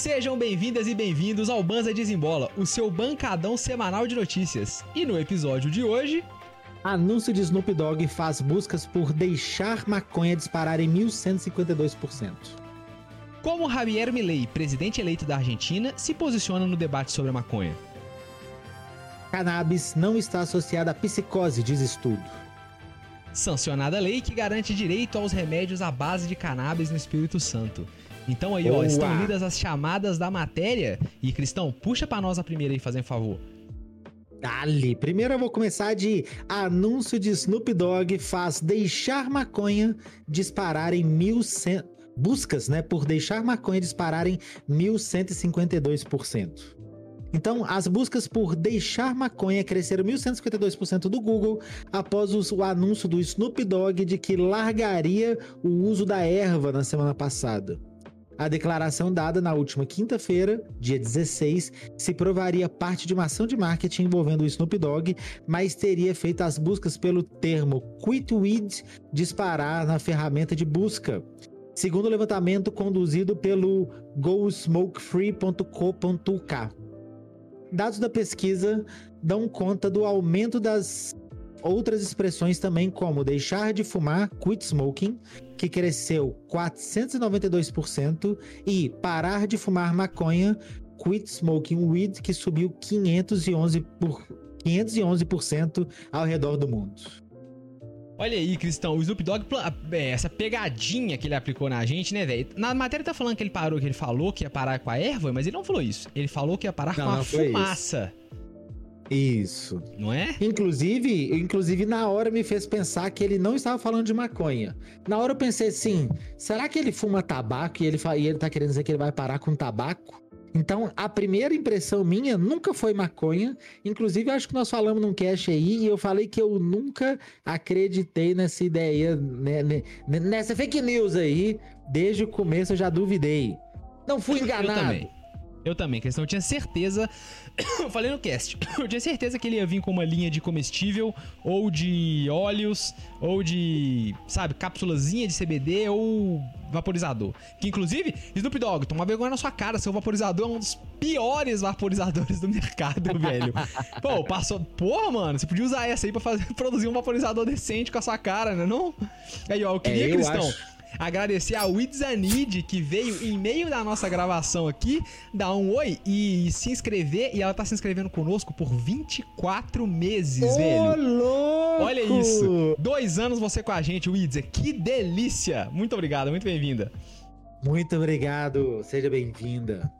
Sejam bem-vindas e bem-vindos ao Banza Desembola, o seu bancadão semanal de notícias. E no episódio de hoje, Anúncio de Snoop Dogg faz buscas por deixar maconha disparar em 1152%. como Javier Milei, presidente eleito da Argentina, se posiciona no debate sobre a maconha. Cannabis não está associada à psicose, diz estudo. Sancionada lei que garante direito aos remédios à base de cannabis no Espírito Santo. Então aí, ó, Boa. estão lidas as chamadas da matéria. E Cristão, puxa pra nós a primeira aí, fazendo favor. Dali, primeiro eu vou começar de anúncio de Snoop Dogg faz deixar maconha disparar em 1100 buscas, né, por deixar maconha disparar em 1152%. Então, as buscas por deixar maconha cresceram 1152% do Google após o anúncio do Snoop Dogg de que largaria o uso da erva na semana passada. A declaração dada na última quinta-feira, dia 16, se provaria parte de uma ação de marketing envolvendo o Snoop Dogg, mas teria feito as buscas pelo termo Quit Weed disparar na ferramenta de busca. Segundo o levantamento conduzido pelo GoSmokeFree.co.uk. Dados da pesquisa dão conta do aumento das outras expressões também, como deixar de fumar, quit smoking, que cresceu 492%, e parar de fumar maconha, quit smoking weed, que subiu 511%, por, 511% ao redor do mundo. Olha aí, Cristão, o Snoop Dogg, é, essa pegadinha que ele aplicou na gente, né, velho? Na matéria tá falando que ele parou, que ele falou que ia parar com a erva, mas ele não falou isso. Ele falou que ia parar Não, com a foi isso. Isso. não é? Inclusive, inclusive, na hora me fez pensar que ele não estava falando de maconha. Na hora eu pensei assim: será que ele fuma tabaco e ele, e ele tá querendo dizer que ele vai parar com tabaco? Então, a primeira impressão minha nunca foi maconha. Inclusive, acho que nós falamos num cast aí e eu falei que eu nunca acreditei nessa ideia, né, né, nessa fake news aí. Desde o começo eu já duvidei. Não fui Eu enganado. também. Eu também, Cristão. Eu tinha certeza. eu falei no cast. Eu tinha certeza que ele ia vir com uma linha de comestível, ou de óleos, ou de, sabe, cápsulazinha de CBD ou vaporizador. Que inclusive, Snoop Dogg, toma vergonha na sua cara. Seu vaporizador é um dos piores vaporizadores do mercado, velho. Pô, passou. Porra, mano, você podia usar essa aí pra fazer, produzir um vaporizador decente com a sua cara, né? Não? Aí, ó, eu queria, É, eu Cristão. acho. Agradecer a Widzanid, que veio em meio da nossa gravação aqui, dar um oi e se inscrever. E ela tá se inscrevendo conosco por 24 meses, Ô, velho. louco! Olha isso. Dois anos você com a gente, Widza. Que delícia. Muito obrigado, muito bem-vinda. Muito obrigado, seja bem-vinda.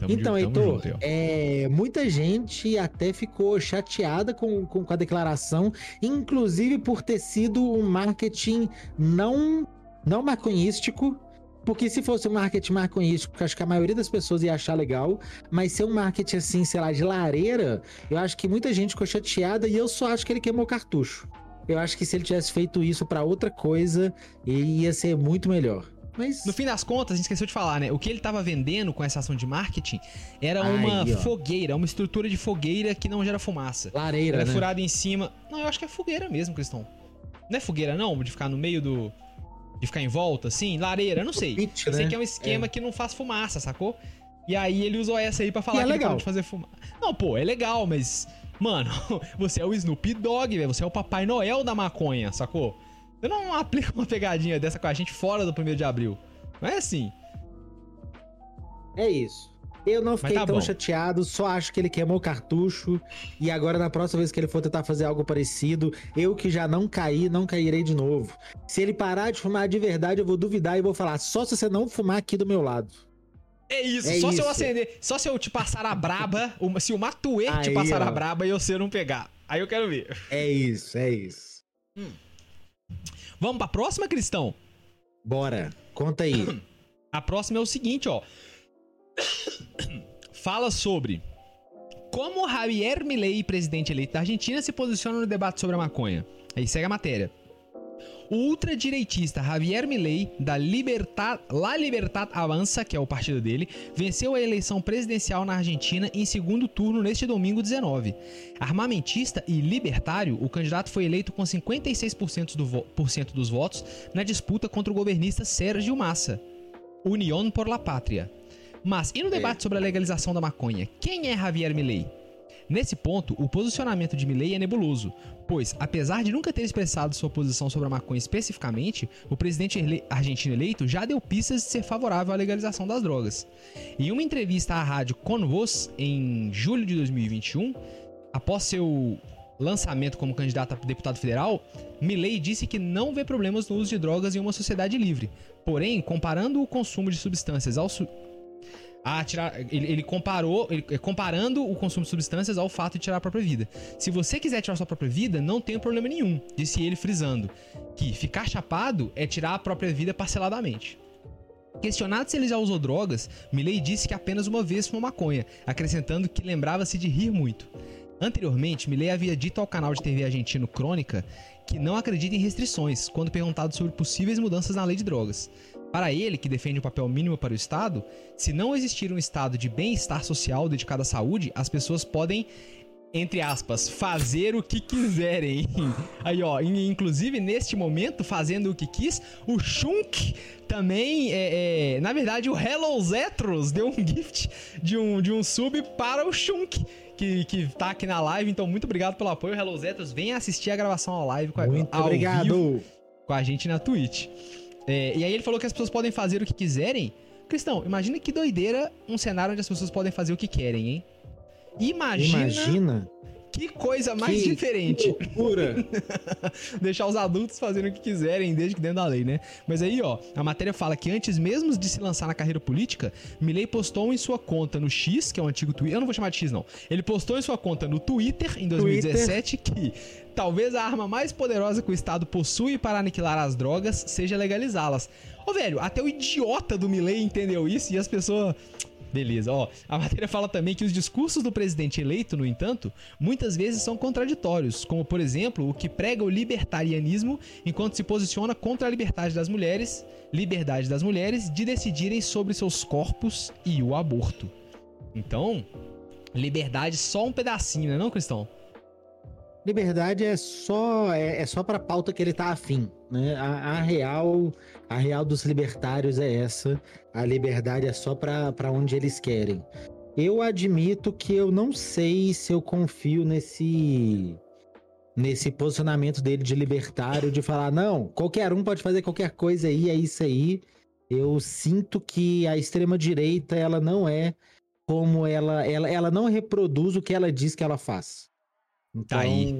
Tamo então, junto, Heitor, junto, é, muita gente até ficou chateada com, com, com a declaração, inclusive por ter sido um marketing não, não maconhístico. Porque se fosse um marketing maconhístico, acho que a maioria das pessoas ia achar legal, mas ser um marketing assim, sei lá, de lareira, eu acho que muita gente ficou chateada e eu só acho que ele queimou cartucho. Eu acho que se ele tivesse feito isso pra outra coisa, ia ser muito melhor. Mas No fim das contas, a gente esqueceu de falar, né? O que ele tava vendendo com essa ação de marketing era uma ó. fogueira, uma estrutura de fogueira que não gera fumaça. lareira, Ela é né? furada em cima. Não, eu acho que é fogueira mesmo, Cristão. Não é fogueira, não? De ficar no meio do. De ficar em volta, assim? Lareira, não sei. Pit, eu sei né? que é um esquema que não faz fumaça, sacou? E aí ele usou essa aí pra falar E é que ele legal. pode fazer fumaça. Não, pô, é legal, mas. Mano, você é o Snoop Dogg, velho. Você é o Papai Noel da maconha, sacou? Você não aplica uma pegadinha dessa com a gente fora do 1 de abril. Não é assim. É isso. Eu não fiquei tá tão bom. chateado, só acho que ele queimou o cartucho. E agora, na próxima vez que ele for tentar fazer algo parecido, eu que já não caí, não cairei de novo. Se ele parar de fumar de verdade, eu vou duvidar e vou falar: só se você não fumar aqui do meu lado. É isso, É só se eu isso. acender, só se eu te passar a braba, se o Matuê te Aí, passar a ó. braba e você não pegar. Aí eu quero ver. É isso, é isso. Vamos pra próxima, Cristão? Bora, conta aí. A próxima é o seguinte, ó. Fala sobre como Javier Milei, presidente eleito da Argentina, se posiciona no debate sobre a maconha. Aí segue a matéria. O ultradireitista Javier Milei, da Libertad, La Libertad Avança, que é o partido dele, venceu a eleição presidencial na Argentina em segundo turno neste domingo 19. Armamentista e libertário, o candidato foi eleito com 56% do vo- dos votos na disputa contra o governista Sérgio Massa. União por la Pátria. Mas e no debate sobre a legalização da maconha? Quem é Javier Milei? Nesse ponto, o posicionamento de Milley é nebuloso, pois, apesar de nunca ter expressado sua posição sobre a maconha especificamente, o presidente argentino eleito já deu pistas de ser favorável à legalização das drogas. Em uma entrevista à rádio Convoz, em julho de 2021, após seu lançamento como candidato a deputado federal, Milley disse que não vê problemas no uso de drogas em uma sociedade livre. Porém, comparando o consumo de substâncias ao, su a tirar. Ele, ele comparou. Ele, comparando o consumo de substâncias ao fato de tirar a própria vida. Se você quiser tirar sua própria vida, não tem problema nenhum. Disse ele frisando que ficar chapado é tirar a própria vida parceladamente. Questionado se ele já usou drogas, Milley disse que apenas uma vez fumou maconha, acrescentando que lembrava-se de rir muito. Anteriormente, Milley havia dito ao canal de TV argentino Crônica que não acredita em restrições quando perguntado sobre possíveis mudanças na lei de drogas. Para ele, que defende o papel mínimo para o Estado, se não existir um estado de bem-estar social dedicado à saúde, as pessoas podem, entre aspas, fazer o que quiserem. Aí, ó, inclusive neste momento, fazendo o que quis, o Shunk também, é, é, na verdade, o Hello Zetros deu um gift de um, de um sub para o Shunk. Que, que tá aqui na live, então muito obrigado pelo apoio, Hello Zetros. Venha assistir a gravação ao live com a, muito ao obrigado. Vivo, com a gente na Twitch. É, e aí ele falou que as pessoas podem fazer o que quiserem. Cristão, imagina que doideira um cenário onde as pessoas podem fazer o que querem, hein? Imagina. Imagina. Que coisa mais que, diferente. Loucura. Deixar os adultos fazerem o que quiserem, desde que dentro da lei, né? Mas aí, ó, a matéria fala que antes mesmo de se lançar na carreira política, Milley postou em sua conta no X, que é o antigo Twitter. Eu não vou chamar de X, não. Ele postou em sua conta no Twitter, em 2017, Twitter. que talvez a arma mais poderosa que o Estado possui para aniquilar as drogas seja legalizá-las. Ô, velho, até o idiota do Milley entendeu isso e as pessoas. Beleza, ó. A matéria fala também que os discursos do presidente eleito, no entanto, muitas vezes são contraditórios, como por exemplo, o que prega o libertarianismo enquanto se posiciona contra a liberdade das mulheres, liberdade das mulheres de decidirem sobre seus corpos e o aborto. Então, liberdade só um pedacinho, né, não, Cristão? Liberdade é só é, é só para pauta que ele tá afim, né? A, a, real a real dos libertários é essa. A liberdade é só para onde eles querem. Eu admito que eu não sei se eu confio nesse nesse posicionamento dele de libertário de falar não, qualquer um pode fazer qualquer coisa aí, é isso aí. Eu sinto que a extrema direita ela não é como ela ela, ela não reproduz o que ela diz que ela faz. Então, tá aí.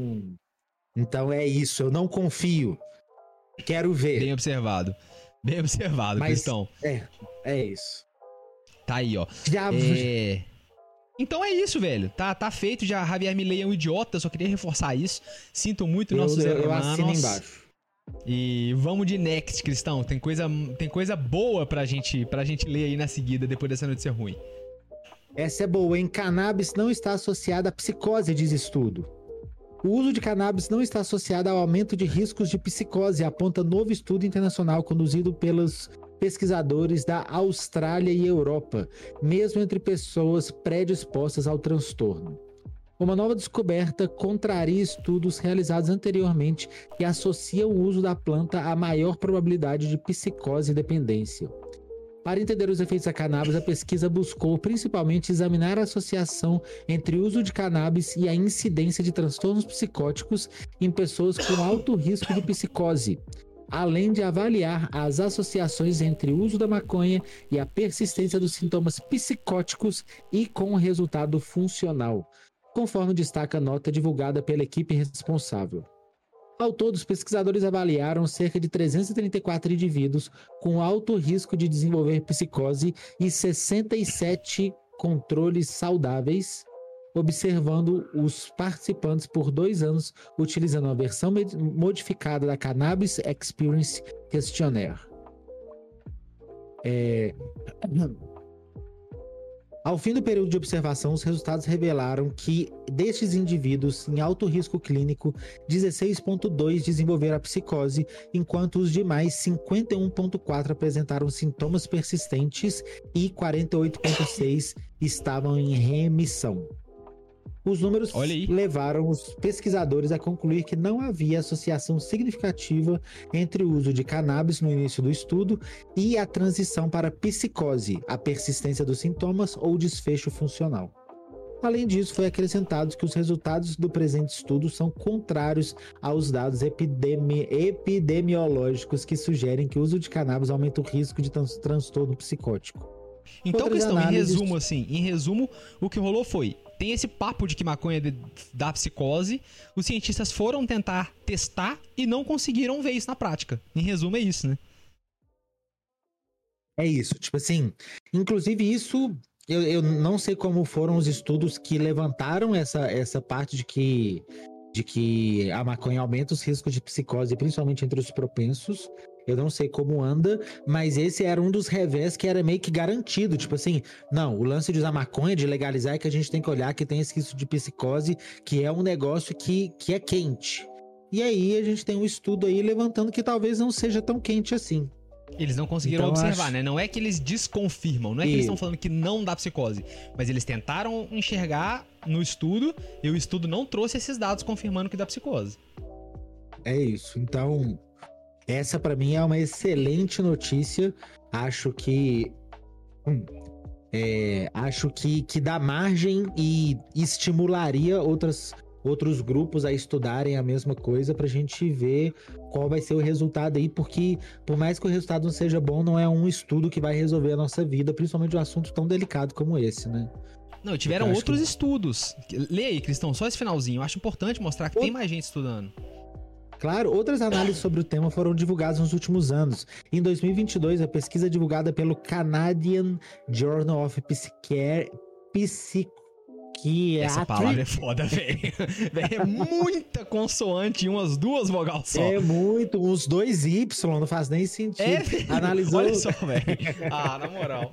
Então é isso, eu não confio. Quero ver. Bem observado. Bem observado, Mas, Cristão. É, é isso. Tá aí, ó. Já... É... Então é isso, velho. Tá, tá feito já. Javier Milei é um idiota, só queria reforçar isso. Sinto muito eu, nossos eu, eu assino embaixo. E vamos de next, Cristão. Tem coisa, tem coisa boa pra gente, pra gente ler aí na seguida, depois dessa notícia ruim. Essa é boa, hein? Cannabis não está associada à psicose, diz estudo. O uso de cannabis não está associado ao aumento de riscos de psicose, aponta novo estudo internacional conduzido pelos pesquisadores da Austrália e Europa, mesmo entre pessoas predispostas ao transtorno. Uma nova descoberta contraria estudos realizados anteriormente que associam o uso da planta a maior probabilidade de psicose e dependência. Para entender os efeitos da cannabis, a pesquisa buscou principalmente examinar a associação entre o uso de cannabis e a incidência de transtornos psicóticos em pessoas com alto risco de psicose, além de avaliar as associações entre o uso da maconha e a persistência dos sintomas psicóticos e com o resultado funcional, conforme destaca a nota divulgada pela equipe responsável. Ao todo, os pesquisadores avaliaram cerca de 334 indivíduos com alto risco de desenvolver psicose e 67 controles saudáveis, observando os participantes por dois anos utilizando a versão modificada da Cannabis Experience Questionnaire. É... Ao fim do período de observação, os resultados revelaram que, destes indivíduos em alto risco clínico, 16,2 desenvolveram a psicose, enquanto os demais 51,4 apresentaram sintomas persistentes e 48,6 estavam em remissão. Os números levaram os pesquisadores a concluir que não havia associação significativa entre o uso de cannabis no início do estudo e a transição para psicose, a persistência dos sintomas ou desfecho funcional. Além disso, foi acrescentado que os resultados do presente estudo são contrários aos dados epidemi epidemiológicos que sugerem que o uso de cannabis aumenta o risco de transtorno psicótico. Então, Outras questão, em resumo, assim, em resumo, o que rolou foi: tem esse papo de que maconha dá psicose, os cientistas foram tentar testar e não conseguiram ver isso na prática. Em resumo, é isso, né? É isso, tipo assim, inclusive isso eu, eu não sei como foram os estudos que levantaram essa, essa parte de que, de que a maconha aumenta os riscos de psicose, principalmente entre os propensos. Eu não sei como anda, mas esse era um dos revés que era meio que garantido. Tipo assim, não, o lance de usar maconha, de legalizar, é que a gente tem que olhar que tem esse risco de psicose, que é um negócio que, que é quente. E aí a gente tem um estudo aí levantando que talvez não seja tão quente assim. Eles não conseguiram então, observar, acho... né? Não é que eles desconfirmam, não é que e... eles estão falando que não dá psicose, mas eles tentaram enxergar no estudo e o estudo não trouxe esses dados confirmando que dá psicose. É isso. Então, essa para mim é uma excelente notícia. Acho que hum, é, acho que, que dá margem e estimularia outras outros grupos a estudarem a mesma coisa para a gente ver qual vai ser o resultado aí, porque por mais que o resultado não seja bom, não é um estudo que vai resolver a nossa vida, principalmente um assunto tão delicado como esse, né? Não, tiveram outros que... estudos. Leia aí, Cristão, só esse finalzinho. Eu acho importante mostrar que o... tem mais gente estudando. Claro, outras análises sobre o tema foram divulgadas nos últimos anos. Em 2022, a pesquisa divulgada pelo Canadian Journal of Psychiatry Essa palavra é foda, velho. é muita consoante e umas duas vogais só. É muito, uns dois Y, não faz nem sentido. É, Analisou. Olha só, velho. Ah, na moral.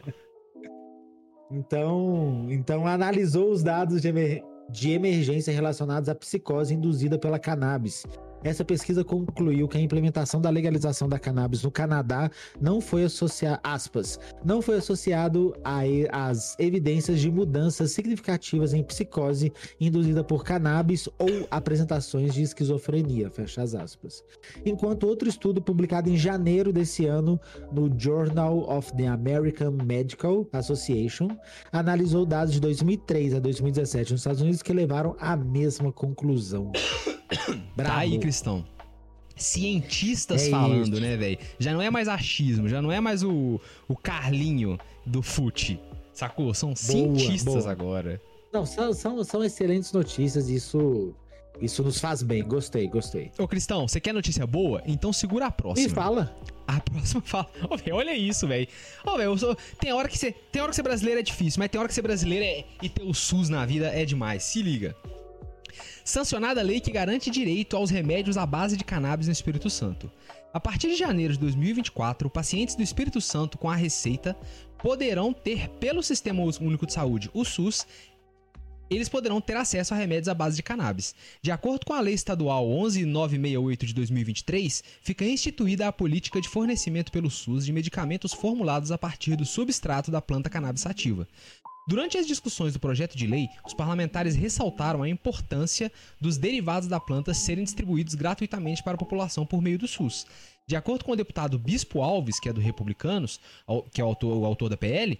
Então, então analisou os dados de, emer de emergência relacionados à psicose induzida pela cannabis essa pesquisa concluiu que a implementação da legalização da cannabis no Canadá não foi associado, aspas, não foi associado às evidências de mudanças significativas em psicose induzida por cannabis ou apresentações de esquizofrenia, fecha as aspas. Enquanto outro estudo publicado em janeiro desse ano no Journal of the American Medical Association analisou dados de 2003 a 2017 nos Estados Unidos que levaram à mesma conclusão. Bravo. Tá aí, Cristão. Cientistas é falando, isso. né, velho? Já não é mais achismo, já não é mais o, o Carlinho do fute. Sacou? São boa, cientistas boa. agora. Não, são, são, são excelentes notícias, isso isso nos faz bem. Gostei, gostei. Ô, Cristão, você quer notícia boa? Então segura a próxima. E fala. A próxima fala. Ô, véio, olha isso, velho. Ô, velho, tem hora que ser, tem hora que ser brasileiro é difícil, mas tem hora que ser brasileiro é, e ter o SUS na vida é demais. Se liga sancionada a lei que garante direito aos remédios à base de cannabis no Espírito Santo. A partir de janeiro de 2024, pacientes do Espírito Santo com a receita poderão ter, pelo Sistema Único de Saúde, o SUS, eles poderão ter acesso a remédios à base de cannabis. De acordo com a Lei Estadual 11968 de 2023, fica instituída a política de fornecimento pelo SUS de medicamentos formulados a partir do substrato da planta cannabis sativa. Durante as discussões do projeto de lei, os parlamentares ressaltaram a importância dos derivados da planta serem distribuídos gratuitamente para a população por meio do SUS. De acordo com o deputado Bispo Alves, que é do Republicanos, que é o autor, o autor da PL,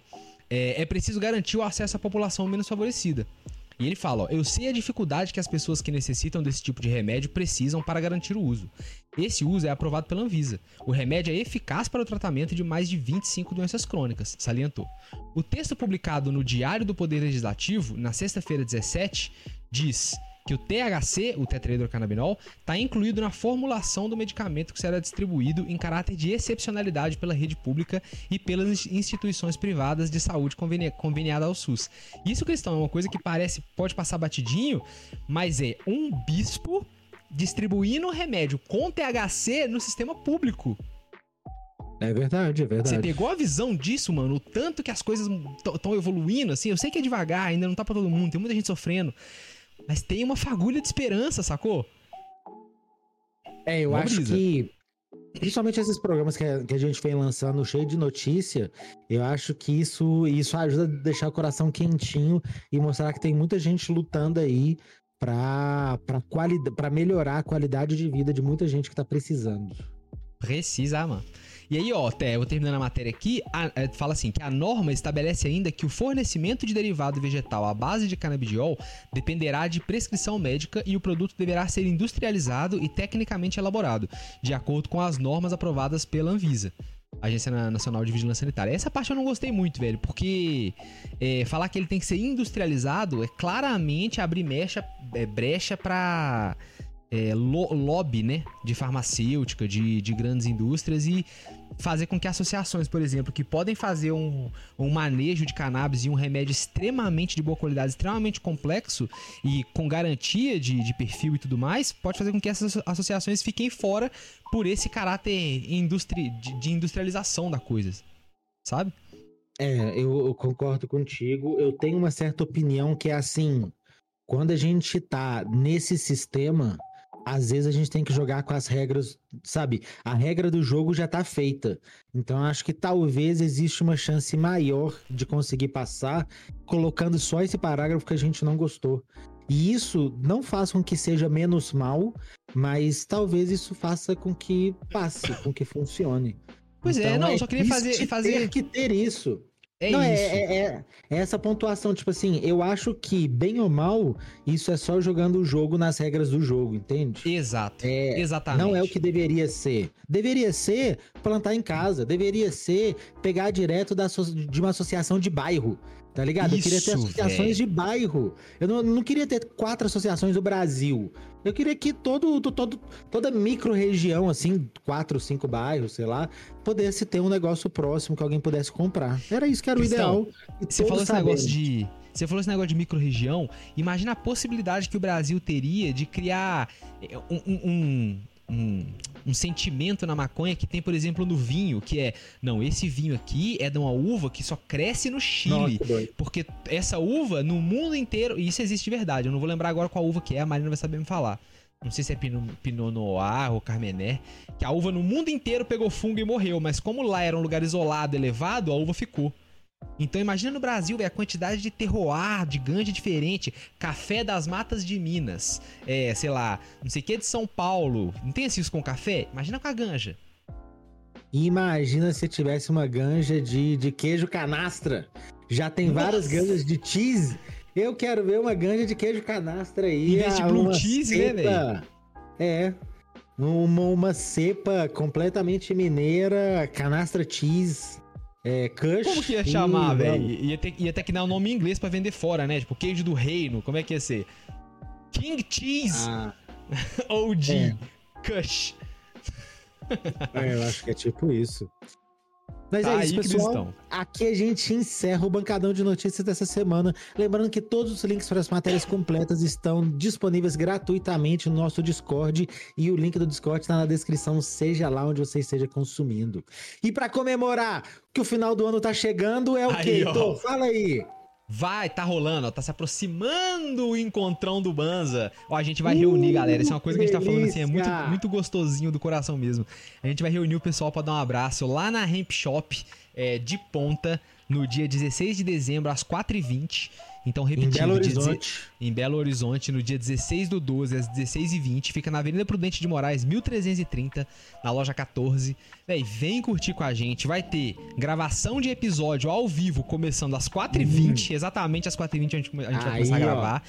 é, é preciso garantir o acesso à população menos favorecida. E ele fala: ó, eu sei a dificuldade que as pessoas que necessitam desse tipo de remédio precisam para garantir o uso. Esse uso é aprovado pela Anvisa. O remédio é eficaz para o tratamento de mais de 25 doenças crônicas, salientou. O texto publicado no Diário do Poder Legislativo, na sexta-feira 17, diz que o THC, o tetrahidrocannabinol, está incluído na formulação do medicamento que será distribuído em caráter de excepcionalidade pela rede pública e pelas instituições privadas de saúde conveni conveniada ao SUS. Isso, Cristão, é uma coisa que parece pode passar batidinho, mas é um bispo distribuindo remédio com THC no sistema público. É verdade, é verdade. Você pegou a visão disso, mano? O tanto que as coisas estão evoluindo, assim. Eu sei que é devagar, ainda não tá pra todo mundo, tem muita gente sofrendo. Mas tem uma fagulha de esperança, sacou? É, eu Uma acho brisa. que. Principalmente esses programas que a, que a gente vem lançando cheio de notícia, eu acho que isso, isso ajuda a deixar o coração quentinho e mostrar que tem muita gente lutando aí para para melhorar a qualidade de vida de muita gente que tá precisando. Precisa, mano. E aí, ó, até eu terminando a matéria aqui, a, é, fala assim que a norma estabelece ainda que o fornecimento de derivado vegetal à base de canabidiol dependerá de prescrição médica e o produto deverá ser industrializado e tecnicamente elaborado, de acordo com as normas aprovadas pela Anvisa. Agência Nacional de Vigilância Sanitária. Essa parte eu não gostei muito, velho, porque é, falar que ele tem que ser industrializado é claramente abrir mecha, é, brecha para é, lo, lobby, né, de farmacêutica, de, de grandes indústrias e fazer com que associações, por exemplo, que podem fazer um, um manejo de cannabis e um remédio extremamente de boa qualidade, extremamente complexo e com garantia de, de perfil e tudo mais, pode fazer com que essas associações fiquem fora por esse caráter industri, de, de industrialização da coisa, sabe? É, eu, eu concordo contigo. Eu tenho uma certa opinião que é assim: quando a gente tá nesse sistema, às vezes a gente tem que jogar com as regras, sabe? A regra do jogo já tá feita. Então acho que talvez existe uma chance maior de conseguir passar colocando só esse parágrafo que a gente não gostou. E isso não faz com que seja menos mal, mas talvez isso faça com que passe, com que funcione. Pois é, então, é, não, eu só queria fazer, fazer ter que ter isso. É não, é, isso. É, é, é, essa pontuação, tipo assim, eu acho que, bem ou mal, isso é só jogando o jogo nas regras do jogo, entende? Exato. É, Exatamente. Não é o que deveria ser. Deveria ser plantar em casa, deveria ser pegar direto da, de uma associação de bairro. Tá ligado? Isso, eu queria ter associações véio. de bairro. Eu não, não queria ter quatro associações do Brasil. Eu queria que todo, todo, toda micro-região, assim, quatro, cinco bairros, sei lá, pudesse ter um negócio próximo que alguém pudesse comprar. Era isso que era Cristão, o ideal. Você falou esse negócio de. Você falou esse negócio de micro-região. Imagina a possibilidade que o Brasil teria de criar um, um, um, um, sentimento na maconha que tem, por exemplo, no vinho, que é, não, esse vinho aqui é de uma uva que só cresce no Chile. Nossa, porque essa uva, no mundo inteiro, e isso existe de verdade, eu não vou lembrar agora qual uva que é, a Marina vai saber me falar. Não sei se é Pinot, Pinot Noir ou Carmener, que a uva no mundo inteiro pegou fungo e morreu, mas como lá era um lugar isolado, elevado, a uva ficou. Então imagina no Brasil véio, a quantidade de terroir, de ganja diferente, café das matas de Minas, é, sei lá, não sei o que de São Paulo. Não tem isso com café? Imagina com a ganja. Imagina se tivesse uma ganja de, de queijo canastra. Já tem Nossa. várias ganjas de cheese. Eu quero ver uma ganja de queijo canastra aí. Em vez de blue cheese, né, cepa, né, velho? É. Uma, uma cepa completamente mineira, canastra cheese. É, Kush. Como que ia chamar, velho? Ia ter, ia ter que dar um nome em inglês pra vender fora, né? Tipo, queijo do reino. Como é que ia ser? King Cheese. Ah. OG. É. Kush. É, eu acho que é tipo isso. Mas é isso, pessoal. Aqui a gente encerra o bancadão de notícias dessa semana. Lembrando que todos os links para as matérias completas estão disponíveis gratuitamente no nosso Discord e o link do Discord está na descrição, seja lá onde você esteja consumindo. E para comemorar que o final do ano tá chegando, é o quê? Fala aí. Vai, tá rolando, ó, tá se aproximando o encontrão do Banza. Ó, a gente vai uh, reunir, galera. Isso é uma coisa que, que a gente tá falando assim, é muito, muito gostosinho do coração mesmo. A gente vai reunir o pessoal para dar um abraço lá na Ramp Shop é, de ponta no dia 16 de dezembro às 4h20. Então, repetindo, em Belo Horizonte. em Belo Horizonte, no dia 16 do 12, às 16h20, fica na Avenida Prudente de Moraes, 1330, na loja 14. Véi, vem curtir com a gente. Vai ter gravação de episódio ao vivo, começando às 4h20, uhum. exatamente às 4h20 a gente, a gente vai começar a gravar.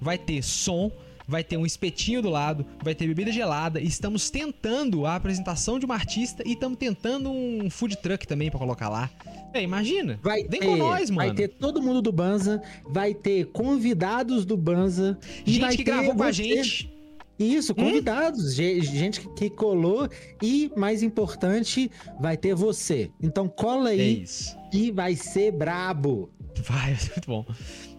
Vai ter som vai ter um espetinho do lado, vai ter bebida gelada. Estamos tentando a apresentação de uma artista e estamos tentando um food truck também para colocar lá. É, imagina. Vai Vem ter, com nós, mano. Vai ter todo mundo do Banza, vai ter convidados do Banza. Gente que gravou com a gente. Isso, hum? convidados, hum? gente que colou e, mais importante, vai ter você. Então cola aí é e vai ser brabo. Vai, muito bom.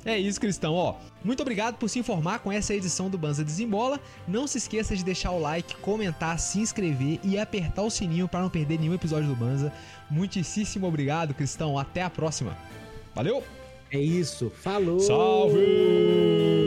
É isso, Cristão. Ó, muito obrigado por se informar com essa edição do Banza Desembola. Não se esqueça de deixar o like, comentar, se inscrever e apertar o sininho para não perder nenhum episódio do Banza. Muitíssimo obrigado, Cristão. Até a próxima. Valeu! É isso. Falou! Salve!